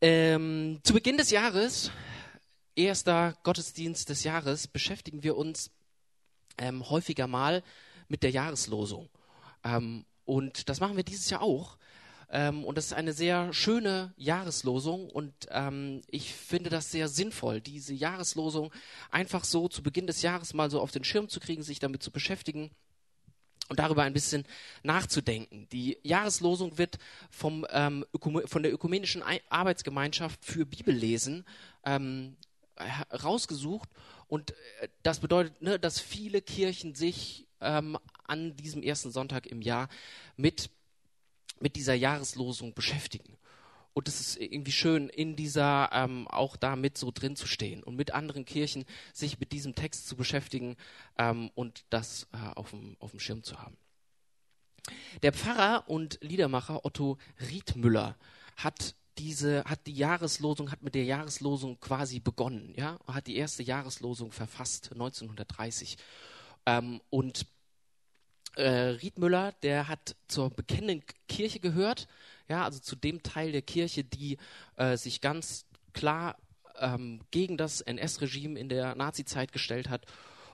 Ähm, zu Beginn des Jahres, erster Gottesdienst des Jahres, beschäftigen wir uns ähm, häufiger mal mit der Jahreslosung. Ähm, und das machen wir dieses Jahr auch. Ähm, und das ist eine sehr schöne Jahreslosung und ähm, ich finde das sehr sinnvoll, diese Jahreslosung einfach so zu Beginn des Jahres mal so auf den Schirm zu kriegen, sich damit zu beschäftigen und darüber ein bisschen nachzudenken. Die Jahreslosung wird vom, ähm, von der Ökumenischen Arbeitsgemeinschaft für Bibellesen ähm, rausgesucht und äh, das bedeutet, ne, dass viele Kirchen sich ähm, an diesem ersten Sonntag im Jahr mit mit dieser Jahreslosung beschäftigen. Und es ist irgendwie schön, in dieser ähm, auch da mit so drin zu stehen und mit anderen Kirchen sich mit diesem Text zu beschäftigen ähm, und das äh, auf, dem, Schirm zu haben. Der Pfarrer und Liedermacher Otto Riedmüller hat diese, hat die Jahreslosung, hat mit der Jahreslosung quasi begonnen, ja, hat die erste Jahreslosung verfasst, 1930. Ähm, und äh, Riedmüller, der hat zur bekennenden Kirche gehört, ja, also zu dem Teil der Kirche, die äh, sich ganz klar ähm, gegen das NS-Regime in der Nazizeit gestellt hat.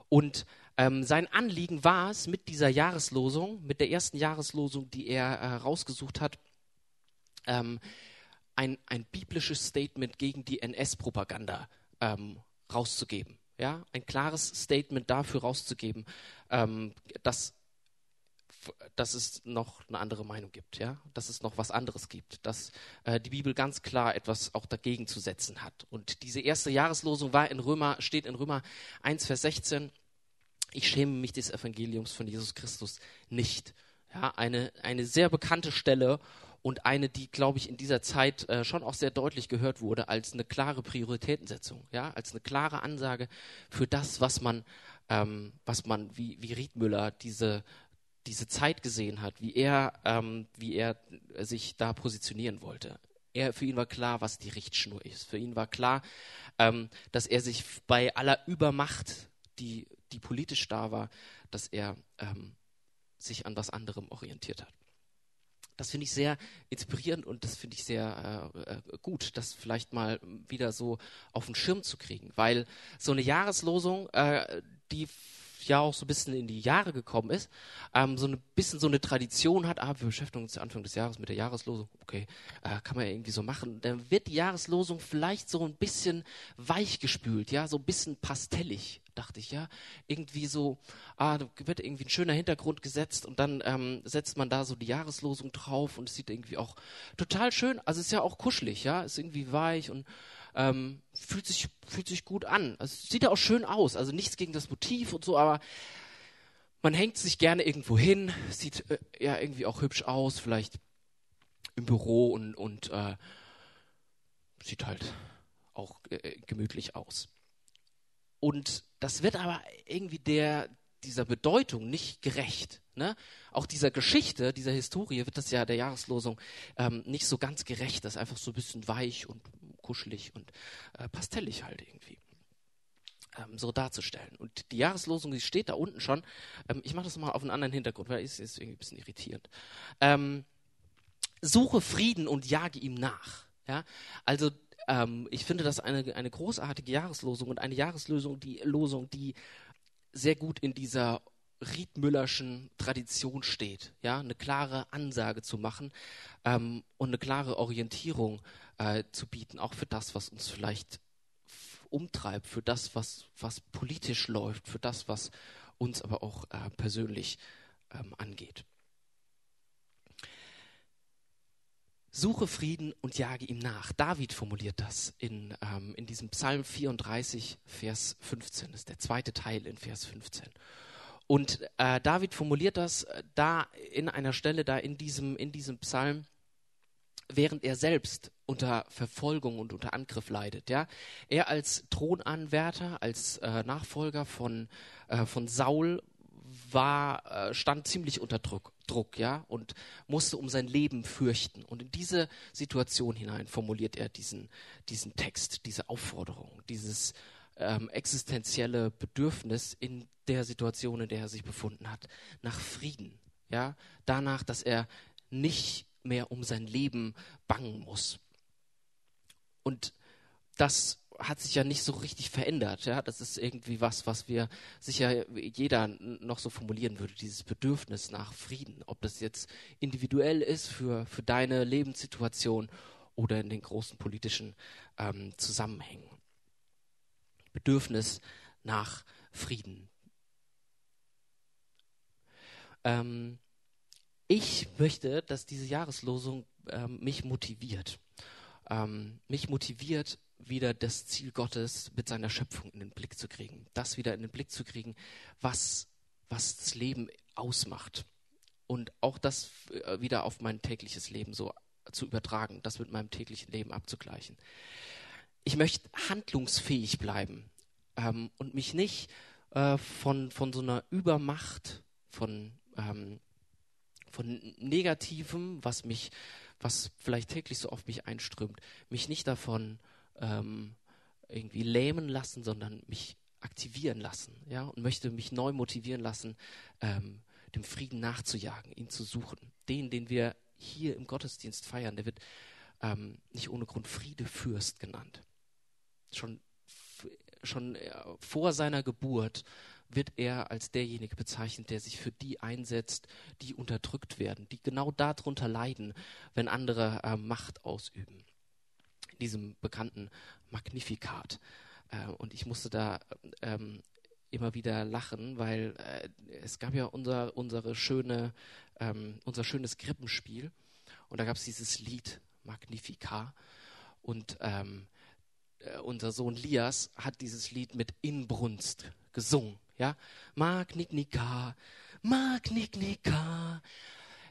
Und ähm, sein Anliegen war es, mit dieser Jahreslosung, mit der ersten Jahreslosung, die er äh, rausgesucht hat, ähm, ein, ein biblisches Statement gegen die NS-Propaganda ähm, rauszugeben. Ja, ein klares Statement dafür rauszugeben, ähm, dass dass es noch eine andere Meinung gibt, ja, dass es noch was anderes gibt, dass äh, die Bibel ganz klar etwas auch dagegen zu setzen hat. Und diese erste Jahreslosung war in Römer, steht in Römer 1, Vers 16, ich schäme mich des Evangeliums von Jesus Christus nicht. Ja, eine, eine sehr bekannte Stelle und eine, die, glaube ich, in dieser Zeit äh, schon auch sehr deutlich gehört wurde als eine klare Prioritätensetzung, ja, als eine klare Ansage für das, was man, ähm, was man, wie, wie Riedmüller diese diese Zeit gesehen hat, wie er, ähm, wie er sich da positionieren wollte. Er, für ihn war klar, was die Richtschnur ist. Für ihn war klar, ähm, dass er sich bei aller Übermacht, die, die politisch da war, dass er ähm, sich an was anderem orientiert hat. Das finde ich sehr inspirierend und das finde ich sehr äh, äh, gut, das vielleicht mal wieder so auf den Schirm zu kriegen, weil so eine Jahreslosung, äh, die ja auch so ein bisschen in die Jahre gekommen ist, ähm, so ein bisschen so eine Tradition hat, ah, wir beschäftigen uns Anfang des Jahres mit der Jahreslosung, okay, äh, kann man ja irgendwie so machen. Dann wird die Jahreslosung vielleicht so ein bisschen weichgespült, ja, so ein bisschen pastellig, dachte ich, ja. Irgendwie so, ah, da wird irgendwie ein schöner Hintergrund gesetzt und dann ähm, setzt man da so die Jahreslosung drauf und es sieht irgendwie auch total schön, also ist ja auch kuschelig, ja, ist irgendwie weich und ähm, fühlt, sich, fühlt sich gut an. Also sieht ja auch schön aus. Also nichts gegen das Motiv und so, aber man hängt sich gerne irgendwo hin, sieht äh, ja irgendwie auch hübsch aus, vielleicht im Büro und, und äh, sieht halt auch äh, gemütlich aus. Und das wird aber irgendwie der, dieser Bedeutung nicht gerecht. Ne? Auch dieser Geschichte, dieser Historie wird das ja der Jahreslosung ähm, nicht so ganz gerecht. Das ist einfach so ein bisschen weich und kuschelig und äh, pastellig halt irgendwie. Ähm, so darzustellen. Und die Jahreslosung, die steht da unten schon. Ähm, ich mache das mal auf einen anderen Hintergrund, weil es ist irgendwie ein bisschen irritierend. Ähm, suche Frieden und jage ihm nach. Ja? Also ähm, ich finde das eine, eine großartige Jahreslosung und eine Jahreslosung, die Losung, die sehr gut in dieser Riedmüllerschen Tradition steht, ja, eine klare Ansage zu machen ähm, und eine klare Orientierung äh, zu bieten, auch für das, was uns vielleicht umtreibt, für das, was, was politisch läuft, für das, was uns aber auch äh, persönlich ähm, angeht. Suche Frieden und jage ihm nach. David formuliert das in, ähm, in diesem Psalm 34, Vers 15. Das ist der zweite Teil in Vers 15. Und äh, David formuliert das äh, da in einer Stelle, da in diesem, in diesem Psalm, während er selbst unter Verfolgung und unter Angriff leidet. Ja? Er als Thronanwärter, als äh, Nachfolger von, äh, von Saul war, äh, stand ziemlich unter Druck, Druck, ja, und musste um sein Leben fürchten. Und in diese Situation hinein formuliert er diesen, diesen Text, diese Aufforderung, dieses ähm, existenzielle Bedürfnis in der Situation, in der er sich befunden hat, nach Frieden, ja, danach, dass er nicht mehr um sein Leben bangen muss. und das hat sich ja nicht so richtig verändert. Ja? Das ist irgendwie was, was wir sicher jeder noch so formulieren würde, dieses Bedürfnis nach Frieden. Ob das jetzt individuell ist für, für deine Lebenssituation oder in den großen politischen ähm, Zusammenhängen. Bedürfnis nach Frieden. Ähm, ich möchte, dass diese Jahreslosung ähm, mich motiviert. Ähm, mich motiviert, wieder das Ziel Gottes mit seiner Schöpfung in den Blick zu kriegen. Das wieder in den Blick zu kriegen, was, was das Leben ausmacht. Und auch das äh, wieder auf mein tägliches Leben so zu übertragen, das mit meinem täglichen Leben abzugleichen. Ich möchte handlungsfähig bleiben ähm, und mich nicht äh, von, von so einer Übermacht, von, ähm, von Negativem, was mich, was vielleicht täglich so auf mich einströmt, mich nicht davon ähm, irgendwie lähmen lassen, sondern mich aktivieren lassen, ja, und möchte mich neu motivieren lassen, ähm, dem Frieden nachzujagen, ihn zu suchen. Den, den wir hier im Gottesdienst feiern, der wird ähm, nicht ohne Grund Friedefürst genannt. Schon, schon äh, vor seiner Geburt wird er als derjenige bezeichnet, der sich für die einsetzt, die unterdrückt werden, die genau darunter leiden, wenn andere äh, Macht ausüben diesem bekannten Magnifikat. Äh, und ich musste da ähm, immer wieder lachen, weil äh, es gab ja unser, unsere schöne, ähm, unser schönes Krippenspiel und da gab es dieses Lied Magnificat und ähm, äh, unser Sohn Lias hat dieses Lied mit Inbrunst gesungen. Ja, Magnificat, Magnificat,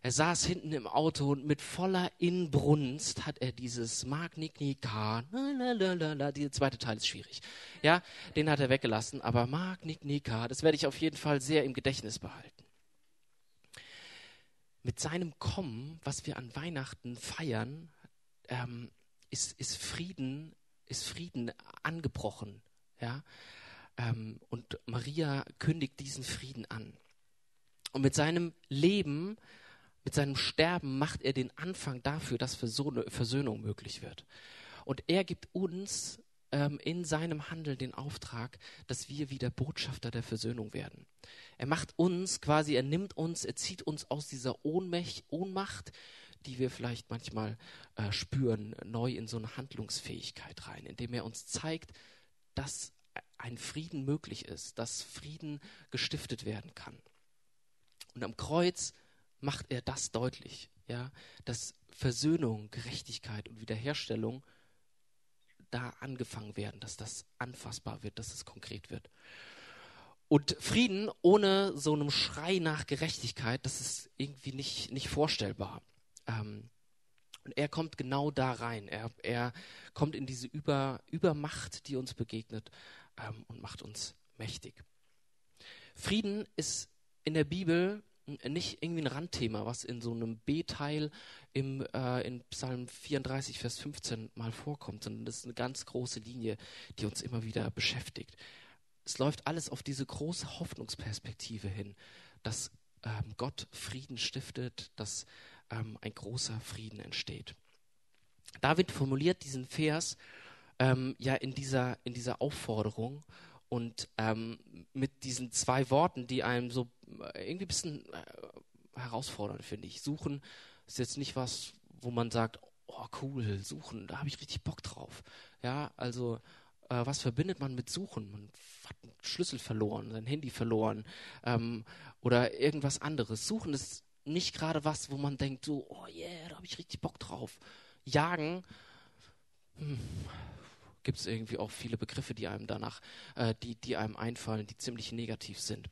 er saß hinten im Auto und mit voller Inbrunst hat er dieses Magniknika, die zweite Teil ist schwierig. Ja, den hat er weggelassen, aber Magniknika, das werde ich auf jeden Fall sehr im Gedächtnis behalten. Mit seinem Kommen, was wir an Weihnachten feiern, ähm, ist, ist Frieden, ist Frieden angebrochen. Ja, und Maria kündigt diesen Frieden an. Und mit seinem Leben mit seinem Sterben macht er den Anfang dafür, dass Versöhnung möglich wird. Und er gibt uns ähm, in seinem Handeln den Auftrag, dass wir wieder Botschafter der Versöhnung werden. Er macht uns quasi, er nimmt uns, er zieht uns aus dieser Ohnmach, Ohnmacht, die wir vielleicht manchmal äh, spüren, neu in so eine Handlungsfähigkeit rein, indem er uns zeigt, dass ein Frieden möglich ist, dass Frieden gestiftet werden kann. Und am Kreuz macht er das deutlich, ja, dass Versöhnung, Gerechtigkeit und Wiederherstellung da angefangen werden, dass das anfassbar wird, dass es konkret wird. Und Frieden ohne so einem Schrei nach Gerechtigkeit, das ist irgendwie nicht, nicht vorstellbar. Ähm, und er kommt genau da rein. Er, er kommt in diese Über, Übermacht, die uns begegnet ähm, und macht uns mächtig. Frieden ist in der Bibel nicht irgendwie ein Randthema, was in so einem B-Teil im, äh, in Psalm 34, Vers 15 mal vorkommt, sondern das ist eine ganz große Linie, die uns immer wieder beschäftigt. Es läuft alles auf diese große Hoffnungsperspektive hin, dass ähm, Gott Frieden stiftet, dass ähm, ein großer Frieden entsteht. David formuliert diesen Vers ähm, ja in dieser, in dieser Aufforderung und ähm, mit diesen zwei Worten, die einem so äh, irgendwie ein bisschen äh, herausfordernd, finde ich. Suchen ist jetzt nicht was, wo man sagt, oh cool, suchen, da habe ich richtig Bock drauf. Ja, also äh, was verbindet man mit Suchen? Man hat einen Schlüssel verloren, sein Handy verloren ähm, oder irgendwas anderes. Suchen ist nicht gerade was, wo man denkt, so, oh yeah, da habe ich richtig Bock drauf. Jagen, hm, gibt es irgendwie auch viele Begriffe, die einem danach, äh, die, die einem einfallen, die ziemlich negativ sind.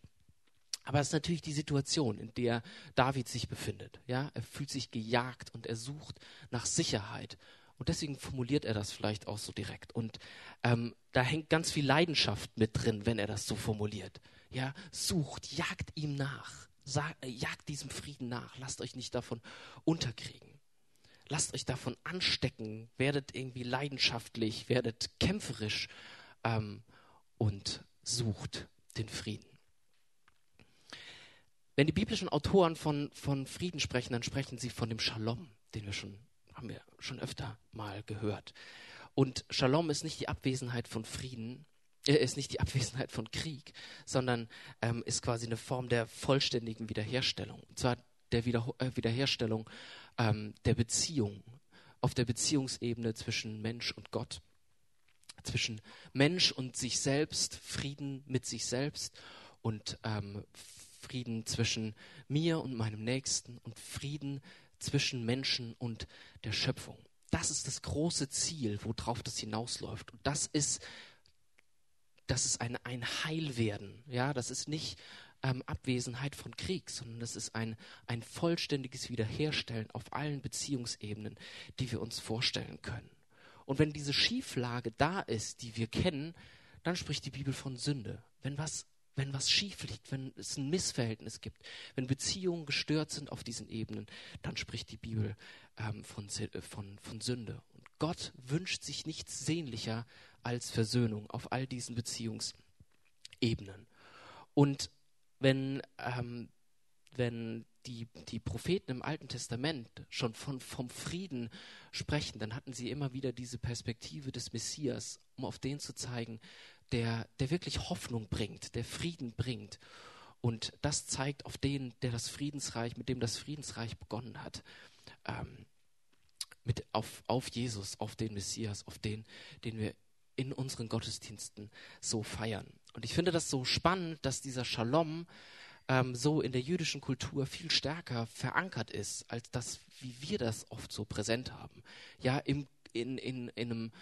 Aber es ist natürlich die Situation, in der David sich befindet. Ja, er fühlt sich gejagt und er sucht nach Sicherheit. Und deswegen formuliert er das vielleicht auch so direkt. Und ähm, da hängt ganz viel Leidenschaft mit drin, wenn er das so formuliert. Ja, sucht, jagt ihm nach, sag, äh, jagt diesem Frieden nach. Lasst euch nicht davon unterkriegen lasst euch davon anstecken, werdet irgendwie leidenschaftlich, werdet kämpferisch ähm, und sucht den Frieden. Wenn die biblischen Autoren von, von Frieden sprechen, dann sprechen sie von dem Shalom, den wir schon, haben wir schon öfter mal gehört. Und Shalom ist nicht die Abwesenheit von Frieden, äh, ist nicht die Abwesenheit von Krieg, sondern ähm, ist quasi eine Form der vollständigen Wiederherstellung. Und zwar der Wieder äh, Wiederherstellung ähm, der Beziehung, auf der Beziehungsebene zwischen Mensch und Gott, zwischen Mensch und sich selbst, Frieden mit sich selbst und ähm, Frieden zwischen mir und meinem Nächsten und Frieden zwischen Menschen und der Schöpfung. Das ist das große Ziel, worauf das hinausläuft. Und das ist, das ist ein, ein Heilwerden. Ja, das ist nicht ähm, Abwesenheit von Krieg, sondern das ist ein, ein vollständiges Wiederherstellen auf allen Beziehungsebenen, die wir uns vorstellen können. Und wenn diese Schieflage da ist, die wir kennen, dann spricht die Bibel von Sünde. Wenn was wenn was schief liegt, wenn es ein Missverhältnis gibt, wenn Beziehungen gestört sind auf diesen Ebenen, dann spricht die Bibel ähm, von, von, von Sünde. Und Gott wünscht sich nichts sehnlicher als Versöhnung auf all diesen Beziehungsebenen. Und wenn, ähm, wenn die, die Propheten im Alten Testament schon von, vom Frieden sprechen, dann hatten sie immer wieder diese Perspektive des Messias, um auf den zu zeigen, der, der wirklich Hoffnung bringt, der Frieden bringt. Und das zeigt auf den, der das Friedensreich, mit dem das Friedensreich begonnen hat. Ähm, mit, auf, auf Jesus, auf den Messias, auf den, den wir in unseren Gottesdiensten so feiern. Und ich finde das so spannend, dass dieser Shalom ähm, so in der jüdischen Kultur viel stärker verankert ist, als das, wie wir das oft so präsent haben. Ja, im, in, in, in einem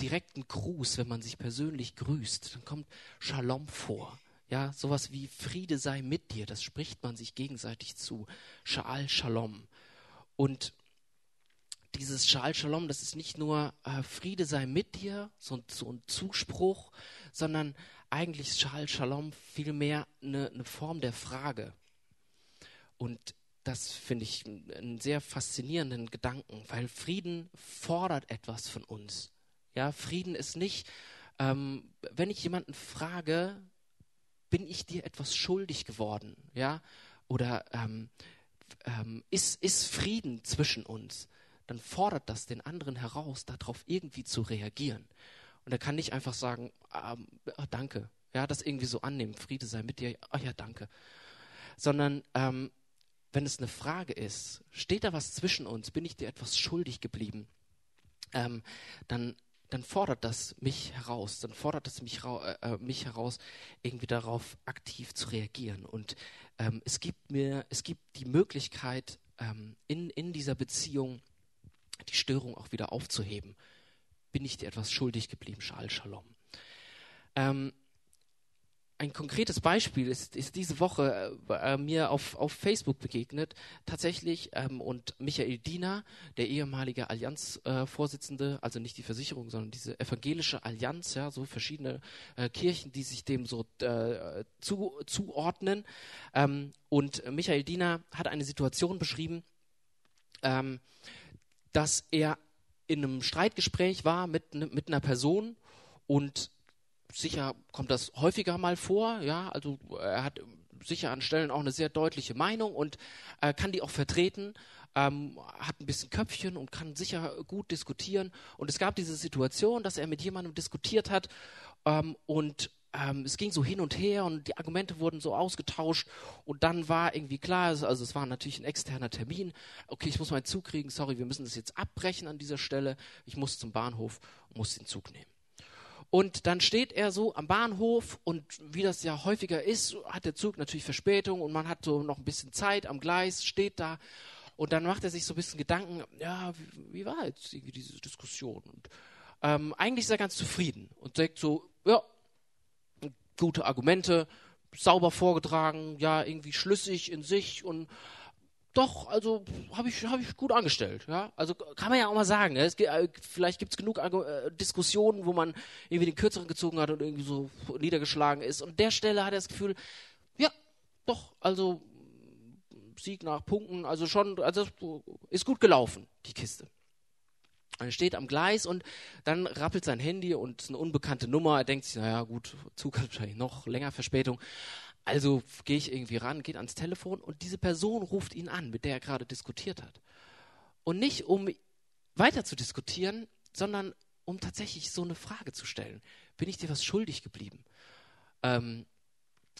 direkten Gruß, wenn man sich persönlich grüßt, dann kommt Shalom vor. Ja, sowas wie Friede sei mit dir, das spricht man sich gegenseitig zu. Shal Shalom. Und dieses Shal Shalom, das ist nicht nur äh, Friede sei mit dir, so, so ein Zuspruch, sondern eigentlich Shal Shalom vielmehr eine, eine Form der Frage. Und das finde ich einen sehr faszinierenden Gedanken, weil Frieden fordert etwas von uns. Ja, Frieden ist nicht, ähm, wenn ich jemanden frage, bin ich dir etwas schuldig geworden? Ja, oder ähm, ähm, ist, ist Frieden zwischen uns? Dann fordert das den anderen heraus, darauf irgendwie zu reagieren. Und er kann nicht einfach sagen, ähm, oh, danke, ja, das irgendwie so annehmen, Friede sei mit dir, oh ja, danke. Sondern ähm, wenn es eine Frage ist, steht da was zwischen uns, bin ich dir etwas schuldig geblieben, ähm, dann dann fordert das mich heraus, dann fordert das mich, äh, äh, mich heraus, irgendwie darauf aktiv zu reagieren. Und ähm, es gibt mir, es gibt die Möglichkeit, ähm, in, in dieser Beziehung die Störung auch wieder aufzuheben. Bin ich dir etwas schuldig geblieben, Schal Shalom. Ähm, ein konkretes Beispiel ist, ist diese Woche äh, mir auf, auf Facebook begegnet, tatsächlich, ähm, und Michael Diener, der ehemalige Allianz-Vorsitzende, äh, also nicht die Versicherung, sondern diese evangelische Allianz, ja, so verschiedene äh, Kirchen, die sich dem so äh, zu, zuordnen. Ähm, und Michael Diener hat eine Situation beschrieben, ähm, dass er in einem Streitgespräch war mit, mit einer Person und sicher kommt das häufiger mal vor, ja, also er hat sicher an Stellen auch eine sehr deutliche Meinung und äh, kann die auch vertreten, ähm, hat ein bisschen Köpfchen und kann sicher gut diskutieren. Und es gab diese Situation, dass er mit jemandem diskutiert hat ähm, und ähm, es ging so hin und her und die Argumente wurden so ausgetauscht und dann war irgendwie klar, also es war natürlich ein externer Termin, okay, ich muss meinen Zug kriegen, sorry, wir müssen das jetzt abbrechen an dieser Stelle, ich muss zum Bahnhof muss den Zug nehmen. Und dann steht er so am Bahnhof und wie das ja häufiger ist, hat der Zug natürlich Verspätung und man hat so noch ein bisschen Zeit am Gleis, steht da und dann macht er sich so ein bisschen Gedanken, ja, wie, wie war jetzt irgendwie diese Diskussion? Und ähm, eigentlich ist er ganz zufrieden und sagt so, ja, gute Argumente, sauber vorgetragen, ja, irgendwie schlüssig in sich und doch, also habe ich, hab ich gut angestellt. Ja? Also kann man ja auch mal sagen. Ne? Es, äh, vielleicht gibt es genug äh, Diskussionen, wo man irgendwie den Kürzeren gezogen hat und irgendwie so niedergeschlagen ist. Und der Stelle hat er das Gefühl, ja, doch, also Sieg nach Punkten, also schon, also ist gut gelaufen, die Kiste. Er steht am Gleis und dann rappelt sein Handy und eine unbekannte Nummer. Er denkt sich, naja, gut, Zug hat wahrscheinlich noch länger Verspätung. Also gehe ich irgendwie ran, geht ans Telefon und diese Person ruft ihn an, mit der er gerade diskutiert hat. Und nicht um weiter zu diskutieren, sondern um tatsächlich so eine Frage zu stellen. Bin ich dir was schuldig geblieben? Ähm,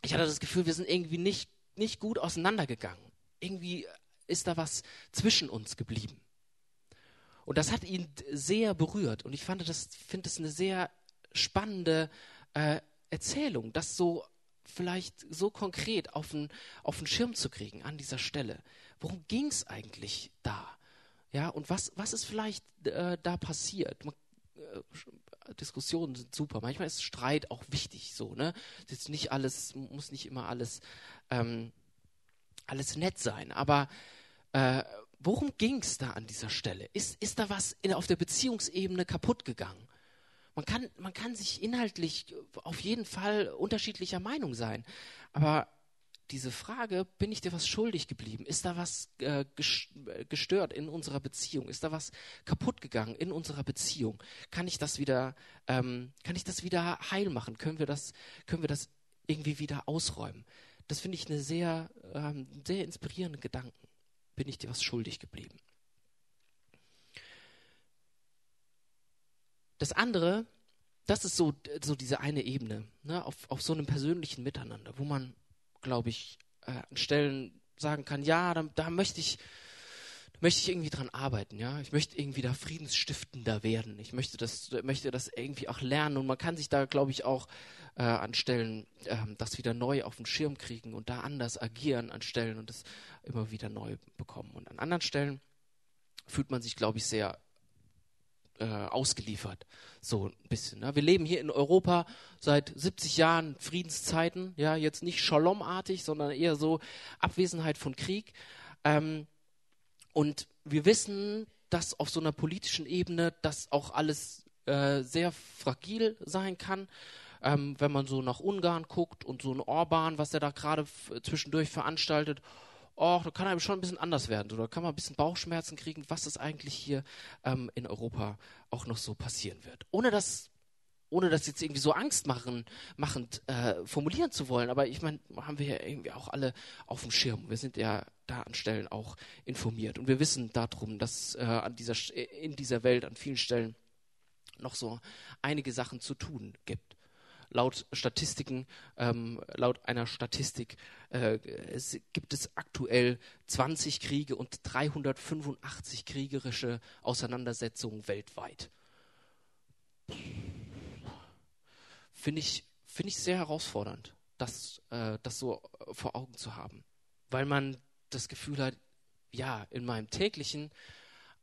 ich hatte das Gefühl, wir sind irgendwie nicht, nicht gut auseinandergegangen. Irgendwie ist da was zwischen uns geblieben. Und das hat ihn sehr berührt. Und ich fand das, finde es eine sehr spannende äh, Erzählung, das so vielleicht so konkret auf den, auf den Schirm zu kriegen an dieser Stelle. Worum ging es eigentlich da? Ja, und was, was ist vielleicht äh, da passiert? Man, äh, Diskussionen sind super. Manchmal ist Streit auch wichtig, so, ne? Ist nicht alles, muss nicht immer alles, ähm, alles nett sein. Aber äh, worum ging es da an dieser Stelle? Ist, ist da was in, auf der Beziehungsebene kaputt gegangen? Man kann, man kann sich inhaltlich auf jeden Fall unterschiedlicher Meinung sein. Aber diese Frage, bin ich dir was schuldig geblieben? Ist da was äh, gestört in unserer Beziehung? Ist da was kaputt gegangen in unserer Beziehung? Kann ich das wieder, ähm, kann ich das wieder heil machen? Können wir das, können wir das irgendwie wieder ausräumen? Das finde ich eine sehr, ähm, sehr inspirierende Gedanken. Bin ich dir was schuldig geblieben? Das andere, das ist so, so diese eine Ebene, ne, auf, auf so einem persönlichen Miteinander, wo man, glaube ich, äh, an Stellen sagen kann, ja, da, da möchte ich, möchte ich irgendwie dran arbeiten, ja. Ich möchte irgendwie da friedensstiftender werden. Ich möchte das, möchte das irgendwie auch lernen und man kann sich da, glaube ich, auch äh, an Stellen äh, das wieder neu auf den Schirm kriegen und da anders agieren an Stellen und das immer wieder neu bekommen. Und an anderen Stellen fühlt man sich, glaube ich, sehr äh, ausgeliefert. So ein bisschen. Ne? Wir leben hier in Europa seit 70 Jahren Friedenszeiten, ja, jetzt nicht Shalom-artig, sondern eher so Abwesenheit von Krieg. Ähm, und wir wissen, dass auf so einer politischen Ebene das auch alles äh, sehr fragil sein kann. Ähm, wenn man so nach Ungarn guckt und so ein Orban, was er da gerade zwischendurch veranstaltet oh, da kann einem schon ein bisschen anders werden oder kann man ein bisschen Bauchschmerzen kriegen, was das eigentlich hier ähm, in Europa auch noch so passieren wird. Ohne das, ohne das jetzt irgendwie so Angst machen, machend äh, formulieren zu wollen, aber ich meine, haben wir ja irgendwie auch alle auf dem Schirm. Wir sind ja da an Stellen auch informiert und wir wissen darum, dass äh, an dieser, in dieser Welt an vielen Stellen noch so einige Sachen zu tun gibt laut Statistiken, ähm, laut einer Statistik äh, es gibt es aktuell 20 Kriege und 385 kriegerische Auseinandersetzungen weltweit. Finde ich, find ich sehr herausfordernd, das, äh, das so vor Augen zu haben. Weil man das Gefühl hat, ja, in meinem täglichen,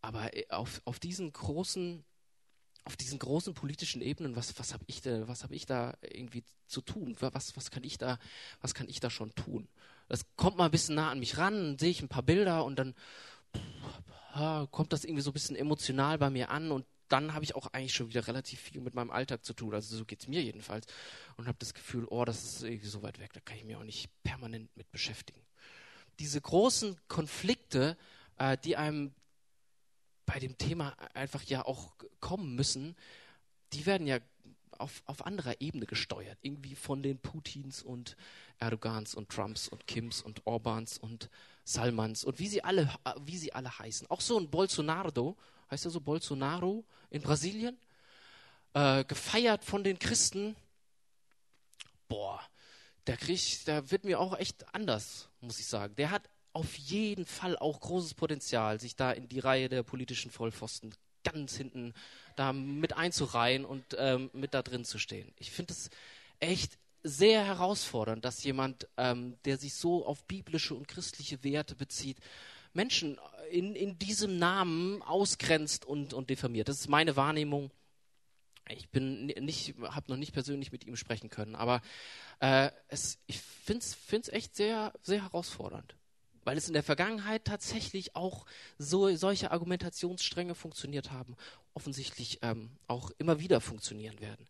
aber auf, auf diesen großen auf diesen großen politischen Ebenen, was, was habe ich, da, hab ich da irgendwie zu tun? Was, was, kann ich da, was kann ich da schon tun? Das kommt mal ein bisschen nah an mich ran, sehe ich ein paar Bilder und dann kommt das irgendwie so ein bisschen emotional bei mir an und dann habe ich auch eigentlich schon wieder relativ viel mit meinem Alltag zu tun. Also so geht es mir jedenfalls. Und habe das Gefühl, oh, das ist irgendwie so weit weg, da kann ich mich auch nicht permanent mit beschäftigen. Diese großen Konflikte, äh, die einem bei dem Thema einfach ja auch kommen müssen, die werden ja auf, auf anderer Ebene gesteuert. Irgendwie von den Putins und Erdogans und Trumps und Kims und Orbans und Salmans und wie sie alle, wie sie alle heißen. Auch so ein Bolsonaro, heißt er so Bolsonaro in Brasilien, äh, gefeiert von den Christen. Boah, der Krieg, der wird mir auch echt anders, muss ich sagen. Der hat auf jeden Fall auch großes Potenzial, sich da in die Reihe der politischen Vollpfosten ganz hinten da mit einzureihen und ähm, mit da drin zu stehen. Ich finde es echt sehr herausfordernd, dass jemand, ähm, der sich so auf biblische und christliche Werte bezieht, Menschen in, in diesem Namen ausgrenzt und, und diffamiert. Das ist meine Wahrnehmung. Ich bin nicht, habe noch nicht persönlich mit ihm sprechen können, aber äh, es, ich finde es echt sehr, sehr herausfordernd weil es in der Vergangenheit tatsächlich auch so, solche Argumentationsstränge funktioniert haben, offensichtlich ähm, auch immer wieder funktionieren werden.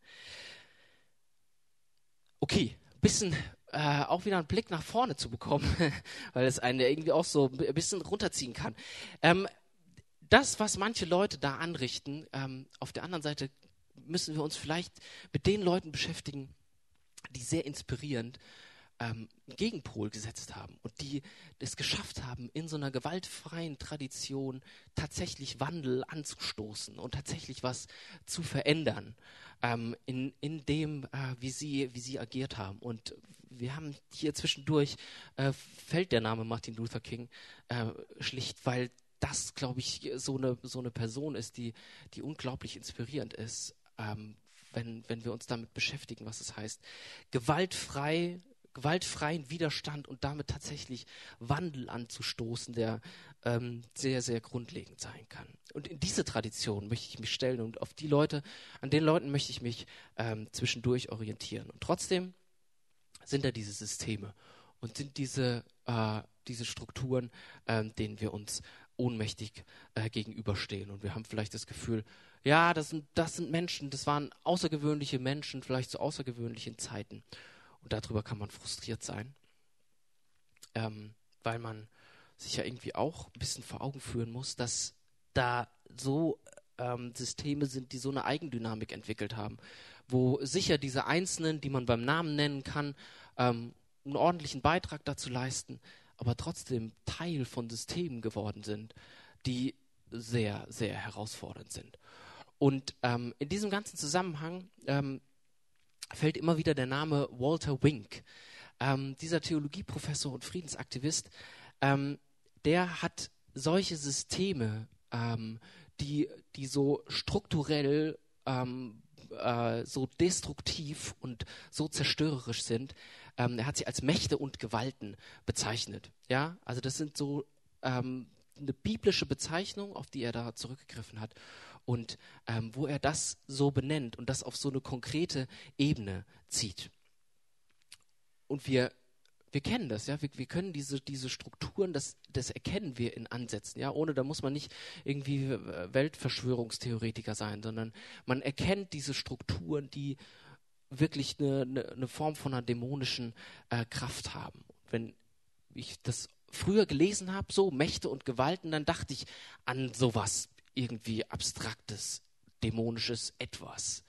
Okay, bisschen äh, auch wieder einen Blick nach vorne zu bekommen, weil es einen irgendwie auch so ein bisschen runterziehen kann. Ähm, das, was manche Leute da anrichten, ähm, auf der anderen Seite müssen wir uns vielleicht mit den Leuten beschäftigen, die sehr inspirierend ähm, Gegenpol gesetzt haben und die es geschafft haben, in so einer gewaltfreien Tradition tatsächlich Wandel anzustoßen und tatsächlich was zu verändern ähm, in, in dem, äh, wie, sie, wie sie agiert haben. Und wir haben hier zwischendurch, äh, fällt der Name Martin Luther King äh, schlicht, weil das, glaube ich, so eine, so eine Person ist, die, die unglaublich inspirierend ist, ähm, wenn, wenn wir uns damit beschäftigen, was es heißt, gewaltfrei gewaltfreien Widerstand und damit tatsächlich Wandel anzustoßen, der ähm, sehr, sehr grundlegend sein kann. Und in diese Tradition möchte ich mich stellen und auf die Leute, an den Leuten möchte ich mich ähm, zwischendurch orientieren. Und trotzdem sind da diese Systeme und sind diese, äh, diese Strukturen, äh, denen wir uns ohnmächtig äh, gegenüberstehen. Und wir haben vielleicht das Gefühl, ja, das sind, das sind Menschen, das waren außergewöhnliche Menschen, vielleicht zu außergewöhnlichen Zeiten. Und darüber kann man frustriert sein, ähm, weil man sich ja irgendwie auch ein bisschen vor Augen führen muss, dass da so ähm, Systeme sind, die so eine Eigendynamik entwickelt haben, wo sicher diese Einzelnen, die man beim Namen nennen kann, ähm, einen ordentlichen Beitrag dazu leisten, aber trotzdem Teil von Systemen geworden sind, die sehr, sehr herausfordernd sind. Und ähm, in diesem ganzen Zusammenhang ähm, fällt immer wieder der Name Walter Wink. Ähm, dieser Theologieprofessor und Friedensaktivist, ähm, der hat solche Systeme, ähm, die, die so strukturell ähm, äh, so destruktiv und so zerstörerisch sind, ähm, er hat sie als Mächte und Gewalten bezeichnet. Ja, also das sind so ähm, eine biblische Bezeichnung, auf die er da zurückgegriffen hat und ähm, wo er das so benennt und das auf so eine konkrete Ebene zieht. Und wir, wir kennen das, ja, wir, wir können diese, diese Strukturen, das, das erkennen wir in Ansätzen, ja, ohne da muss man nicht irgendwie äh, Weltverschwörungstheoretiker sein, sondern man erkennt diese Strukturen, die wirklich eine, eine, Form von einer dämonischen äh, Kraft haben. Wenn ich das früher gelesen habe, so Mächte und Gewalten, dann dachte ich an sowas irgendwie abstraktes, dämonisches Etwas.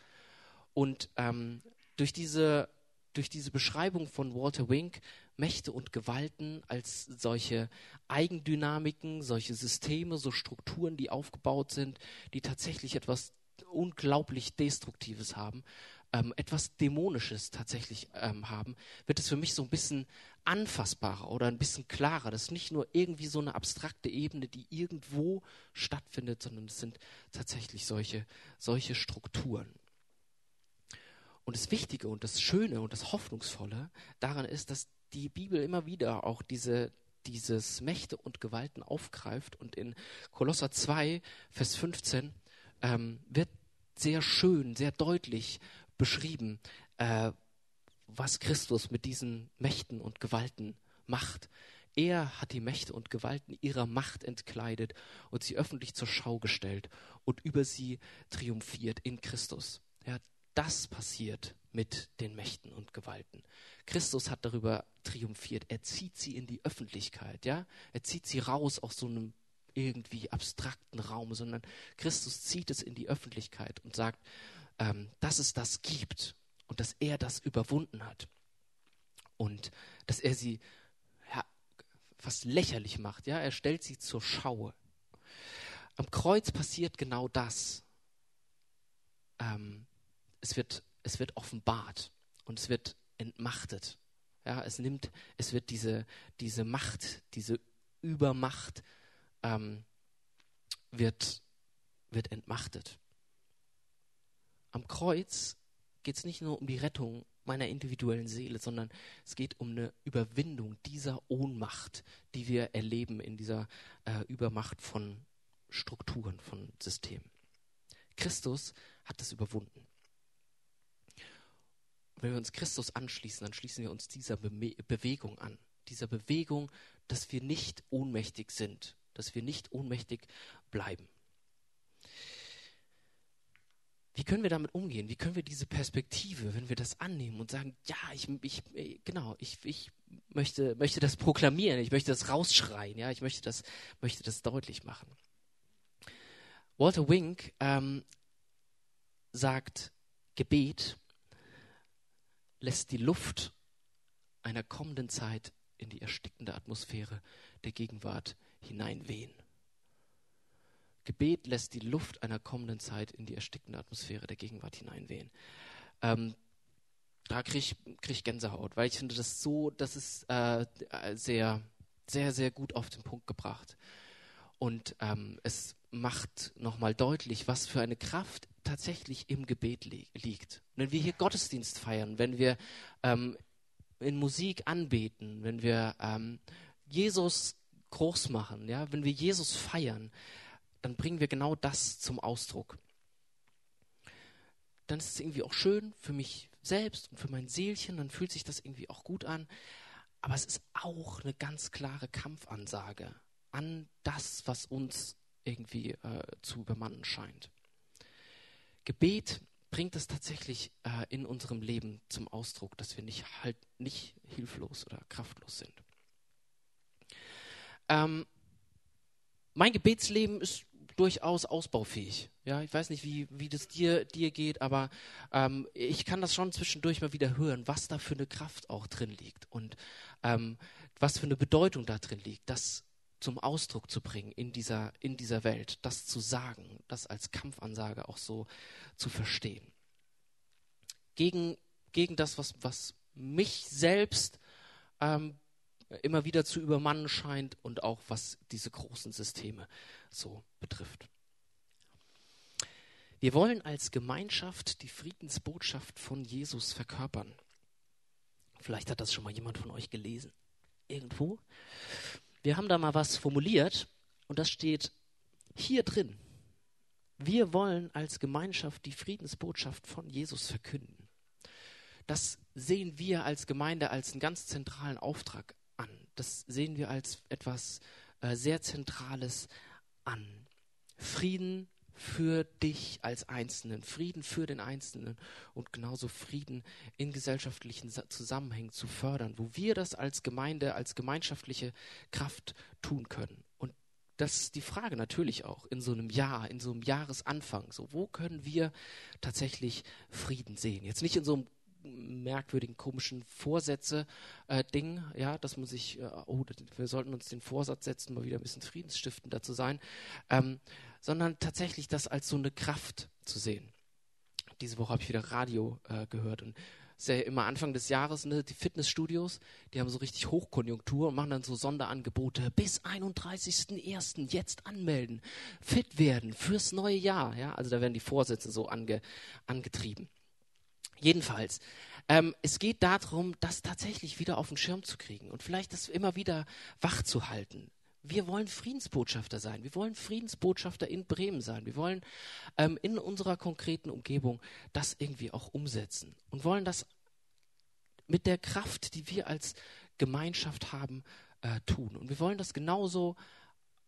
Und ähm, durch, diese, durch diese Beschreibung von Walter Wink, Mächte und Gewalten als solche Eigendynamiken, solche Systeme, so Strukturen, die aufgebaut sind, die tatsächlich etwas unglaublich Destruktives haben, ähm, etwas Dämonisches tatsächlich ähm, haben, wird es für mich so ein bisschen anfassbarer oder ein bisschen klarer. Das ist nicht nur irgendwie so eine abstrakte Ebene, die irgendwo stattfindet, sondern es sind tatsächlich solche, solche Strukturen. Und das Wichtige und das Schöne und das Hoffnungsvolle daran ist, dass die Bibel immer wieder auch diese, dieses Mächte und Gewalten aufgreift und in Kolosser 2, Vers 15 ähm, wird sehr schön, sehr deutlich beschrieben, äh, was Christus mit diesen Mächten und Gewalten macht. Er hat die Mächte und Gewalten ihrer Macht entkleidet und sie öffentlich zur Schau gestellt und über sie triumphiert in Christus. Ja, das passiert mit den Mächten und Gewalten. Christus hat darüber triumphiert. Er zieht sie in die Öffentlichkeit, ja? Er zieht sie raus aus so einem irgendwie abstrakten Raum, sondern Christus zieht es in die Öffentlichkeit und sagt, ähm, dass es das gibt und dass er das überwunden hat und dass er sie ja, fast lächerlich macht. Ja, er stellt sie zur Schau. Am Kreuz passiert genau das. Ähm, es wird es wird offenbart und es wird entmachtet. Ja, es nimmt, es wird diese diese Macht, diese Übermacht ähm, wird wird entmachtet. Am Kreuz geht es nicht nur um die Rettung meiner individuellen Seele, sondern es geht um eine Überwindung dieser Ohnmacht, die wir erleben in dieser äh, Übermacht von Strukturen, von Systemen. Christus hat das überwunden. Wenn wir uns Christus anschließen, dann schließen wir uns dieser Be Bewegung an. Dieser Bewegung, dass wir nicht ohnmächtig sind, dass wir nicht ohnmächtig bleiben. Wie können wir damit umgehen? Wie können wir diese Perspektive, wenn wir das annehmen und sagen, ja, ich, ich genau, ich, ich möchte, möchte das proklamieren, ich möchte das rausschreien, ja, ich möchte das, möchte das deutlich machen. Walter Wink ähm, sagt, Gebet lässt die Luft einer kommenden Zeit in die erstickende Atmosphäre der Gegenwart hineinwehen. Gebet lässt die Luft einer kommenden Zeit in die erstickende Atmosphäre der Gegenwart hineinwehen. Ähm, da kriege ich, krieg ich Gänsehaut, weil ich finde das so, das ist äh, sehr, sehr, sehr gut auf den Punkt gebracht. Und ähm, es macht nochmal deutlich, was für eine Kraft tatsächlich im Gebet li liegt. wenn wir hier Gottesdienst feiern, wenn wir ähm, in Musik anbeten, wenn wir ähm, Jesus groß machen, ja, wenn wir Jesus feiern, dann bringen wir genau das zum Ausdruck. Dann ist es irgendwie auch schön für mich selbst und für mein Seelchen, dann fühlt sich das irgendwie auch gut an. Aber es ist auch eine ganz klare Kampfansage an das, was uns irgendwie äh, zu übermannen scheint. Gebet bringt es tatsächlich äh, in unserem Leben zum Ausdruck, dass wir nicht halt nicht hilflos oder kraftlos sind. Ähm, mein Gebetsleben ist durchaus ausbaufähig. Ja, ich weiß nicht, wie, wie das dir, dir geht, aber ähm, ich kann das schon zwischendurch mal wieder hören, was da für eine Kraft auch drin liegt und ähm, was für eine Bedeutung da drin liegt, das zum Ausdruck zu bringen in dieser, in dieser Welt, das zu sagen, das als Kampfansage auch so zu verstehen. Gegen, gegen das, was, was mich selbst ähm, immer wieder zu übermannen scheint und auch was diese großen Systeme so betrifft. Wir wollen als Gemeinschaft die Friedensbotschaft von Jesus verkörpern. Vielleicht hat das schon mal jemand von euch gelesen. Irgendwo. Wir haben da mal was formuliert und das steht hier drin. Wir wollen als Gemeinschaft die Friedensbotschaft von Jesus verkünden. Das sehen wir als Gemeinde als einen ganz zentralen Auftrag an. Das sehen wir als etwas äh, sehr Zentrales an. Frieden für dich als Einzelnen, Frieden für den Einzelnen und genauso Frieden in gesellschaftlichen Zusammenhängen zu fördern, wo wir das als Gemeinde, als gemeinschaftliche Kraft tun können. Und das ist die Frage natürlich auch in so einem Jahr, in so einem Jahresanfang. So, wo können wir tatsächlich Frieden sehen? Jetzt nicht in so einem merkwürdigen, komischen Vorsätze-Ding, äh, ja, dass man sich, äh, oh, wir sollten uns den Vorsatz setzen, mal wieder ein bisschen friedensstiftender zu sein, ähm, sondern tatsächlich das als so eine Kraft zu sehen. Diese Woche habe ich wieder Radio äh, gehört und ist ja immer Anfang des Jahres, ne, die Fitnessstudios, die haben so richtig Hochkonjunktur und machen dann so Sonderangebote. Bis 31.01. jetzt anmelden, fit werden fürs neue Jahr. Ja, also da werden die Vorsätze so ange, angetrieben. Jedenfalls, ähm, es geht darum, das tatsächlich wieder auf den Schirm zu kriegen und vielleicht das immer wieder wach zu halten. Wir wollen Friedensbotschafter sein. Wir wollen Friedensbotschafter in Bremen sein. Wir wollen ähm, in unserer konkreten Umgebung das irgendwie auch umsetzen und wollen das mit der Kraft, die wir als Gemeinschaft haben, äh, tun. Und wir wollen das genauso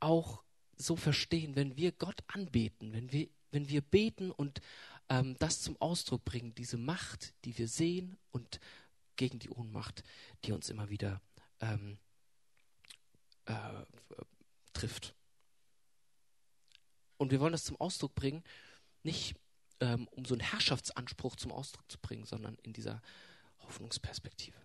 auch so verstehen, wenn wir Gott anbeten, wenn wir, wenn wir beten und ähm, das zum Ausdruck bringen, diese Macht, die wir sehen und gegen die Ohnmacht, die uns immer wieder ähm, äh, trifft. Und wir wollen das zum Ausdruck bringen, nicht ähm, um so einen Herrschaftsanspruch zum Ausdruck zu bringen, sondern in dieser Hoffnungsperspektive.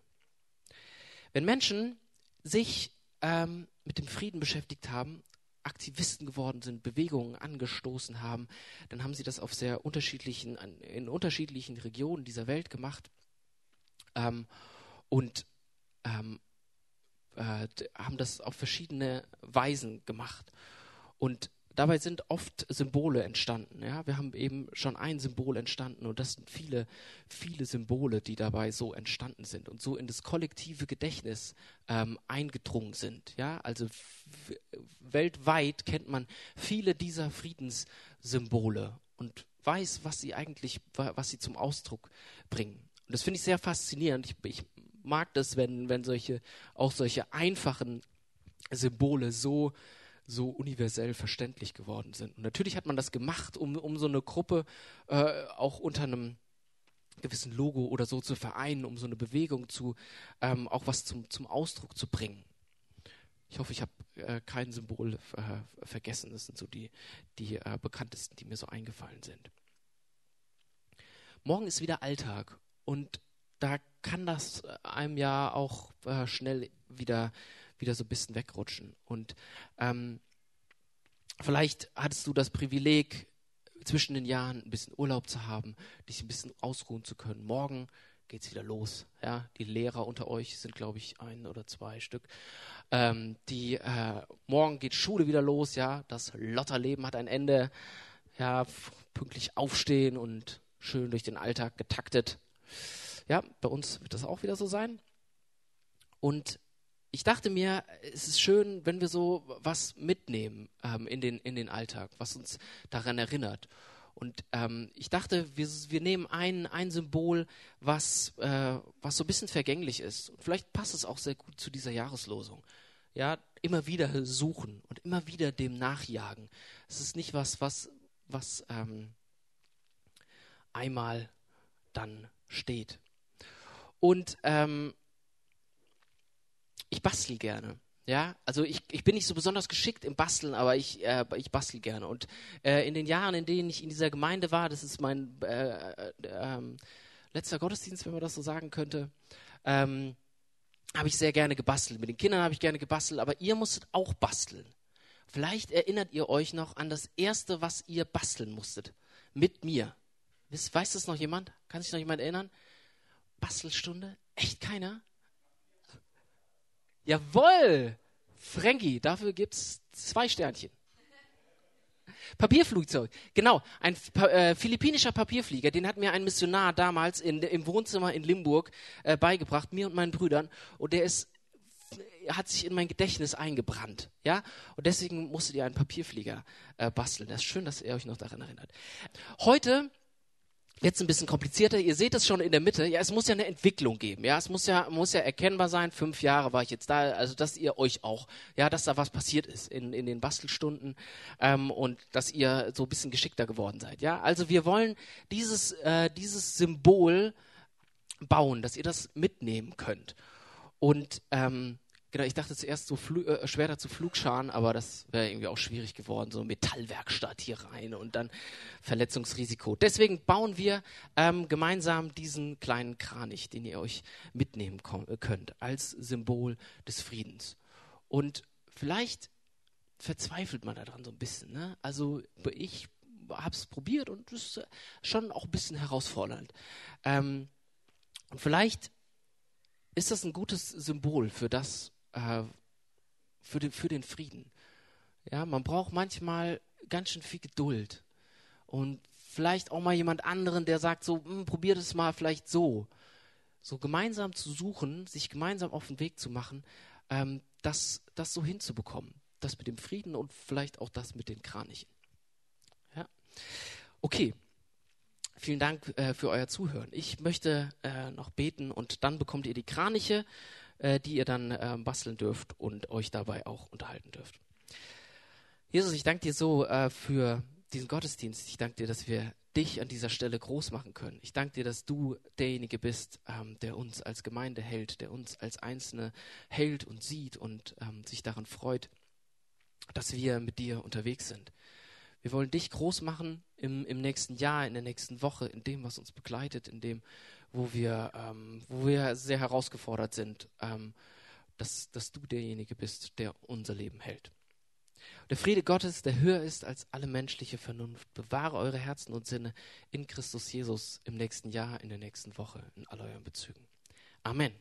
Wenn Menschen sich ähm, mit dem Frieden beschäftigt haben, Aktivisten geworden sind, Bewegungen angestoßen haben, dann haben sie das auf sehr unterschiedlichen, in unterschiedlichen Regionen dieser Welt gemacht ähm, und ähm, äh, haben das auf verschiedene Weisen gemacht. Und dabei sind oft Symbole entstanden. Ja? Wir haben eben schon ein Symbol entstanden und das sind viele, viele Symbole, die dabei so entstanden sind und so in das kollektive Gedächtnis ähm, eingedrungen sind. Ja? Also weltweit kennt man viele dieser Friedenssymbole und weiß, was sie eigentlich, was sie zum Ausdruck bringen. Und das finde ich sehr faszinierend. Ich, ich mag das, wenn, wenn solche, auch solche einfachen Symbole so so universell verständlich geworden sind. Und natürlich hat man das gemacht, um, um so eine Gruppe äh, auch unter einem gewissen Logo oder so zu vereinen, um so eine Bewegung zu, ähm, auch was zum, zum Ausdruck zu bringen. Ich hoffe, ich habe äh, kein Symbol äh, vergessen. Das sind so die, die äh, bekanntesten, die mir so eingefallen sind. Morgen ist wieder Alltag und da kann das einem ja auch äh, schnell wieder, wieder so ein bisschen wegrutschen. Und ähm, vielleicht hattest du das Privileg, zwischen den Jahren ein bisschen Urlaub zu haben, dich ein bisschen ausruhen zu können. Morgen geht es wieder los. Ja, die Lehrer unter euch sind, glaube ich, ein oder zwei Stück. Ähm, die äh, morgen geht Schule wieder los. Ja, das Lotterleben hat ein Ende. Ja, pünktlich aufstehen und schön durch den Alltag getaktet. Ja, bei uns wird das auch wieder so sein. Und ich dachte mir, es ist schön, wenn wir so was mitnehmen ähm, in, den, in den Alltag, was uns daran erinnert. Und ähm, ich dachte, wir, wir nehmen ein, ein Symbol, was, äh, was so ein bisschen vergänglich ist. Und vielleicht passt es auch sehr gut zu dieser Jahreslosung. Ja, immer wieder suchen und immer wieder dem nachjagen. Es ist nicht was, was, was ähm, einmal dann steht. Und ähm, ich bastel gerne. Ja, also ich, ich bin nicht so besonders geschickt im Basteln, aber ich, äh, ich bastel gerne. Und äh, in den Jahren, in denen ich in dieser Gemeinde war, das ist mein äh, äh ähm, letzter Gottesdienst, wenn man das so sagen könnte, ähm, habe ich sehr gerne gebastelt. Mit den Kindern habe ich gerne gebastelt, aber ihr musstet auch basteln. Vielleicht erinnert ihr euch noch an das Erste, was ihr basteln musstet. Mit mir. Weiß, weiß das noch jemand? Kann sich noch jemand erinnern? Bastelstunde? Echt keiner? Jawoll! Frankie, dafür gibt es zwei Sternchen. Papierflugzeug, genau. Ein äh, philippinischer Papierflieger, den hat mir ein Missionar damals in, im Wohnzimmer in Limburg äh, beigebracht, mir und meinen Brüdern. Und der ist, hat sich in mein Gedächtnis eingebrannt. Ja? Und deswegen musstet ihr einen Papierflieger äh, basteln. Das ist schön, dass ihr euch noch daran erinnert. Heute Jetzt ein bisschen komplizierter. Ihr seht es schon in der Mitte. Ja, es muss ja eine Entwicklung geben. Ja, es muss ja, muss ja erkennbar sein. Fünf Jahre war ich jetzt da. Also, dass ihr euch auch, ja, dass da was passiert ist in, in den Bastelstunden ähm, und dass ihr so ein bisschen geschickter geworden seid. Ja, also wir wollen dieses, äh, dieses Symbol bauen, dass ihr das mitnehmen könnt. Und ähm, Genau, ich dachte zuerst so Fl äh, schwerer zu Flugscharen, aber das wäre irgendwie auch schwierig geworden, so Metallwerkstatt hier rein und dann Verletzungsrisiko. Deswegen bauen wir ähm, gemeinsam diesen kleinen Kranich, den ihr euch mitnehmen äh, könnt, als Symbol des Friedens. Und vielleicht verzweifelt man daran so ein bisschen. Ne? Also ich habe es probiert und es ist schon auch ein bisschen herausfordernd. Ähm, und vielleicht ist das ein gutes Symbol für das, äh, für, den, für den Frieden. Ja, man braucht manchmal ganz schön viel Geduld und vielleicht auch mal jemand anderen, der sagt so, hm, probier das mal vielleicht so. So gemeinsam zu suchen, sich gemeinsam auf den Weg zu machen, ähm, das, das so hinzubekommen. Das mit dem Frieden und vielleicht auch das mit den Kranichen. Ja? Okay. Vielen Dank äh, für euer Zuhören. Ich möchte äh, noch beten und dann bekommt ihr die Kraniche äh, die ihr dann äh, basteln dürft und euch dabei auch unterhalten dürft. Jesus, ich danke dir so äh, für diesen Gottesdienst. Ich danke dir, dass wir dich an dieser Stelle groß machen können. Ich danke dir, dass du derjenige bist, ähm, der uns als Gemeinde hält, der uns als Einzelne hält und sieht und ähm, sich daran freut, dass wir mit dir unterwegs sind. Wir wollen dich groß machen im, im nächsten Jahr, in der nächsten Woche, in dem, was uns begleitet, in dem, wo wir, ähm, wo wir sehr herausgefordert sind, ähm, dass, dass du derjenige bist, der unser Leben hält. Der Friede Gottes, der höher ist als alle menschliche Vernunft, bewahre eure Herzen und Sinne in Christus Jesus im nächsten Jahr, in der nächsten Woche, in all euren Bezügen. Amen.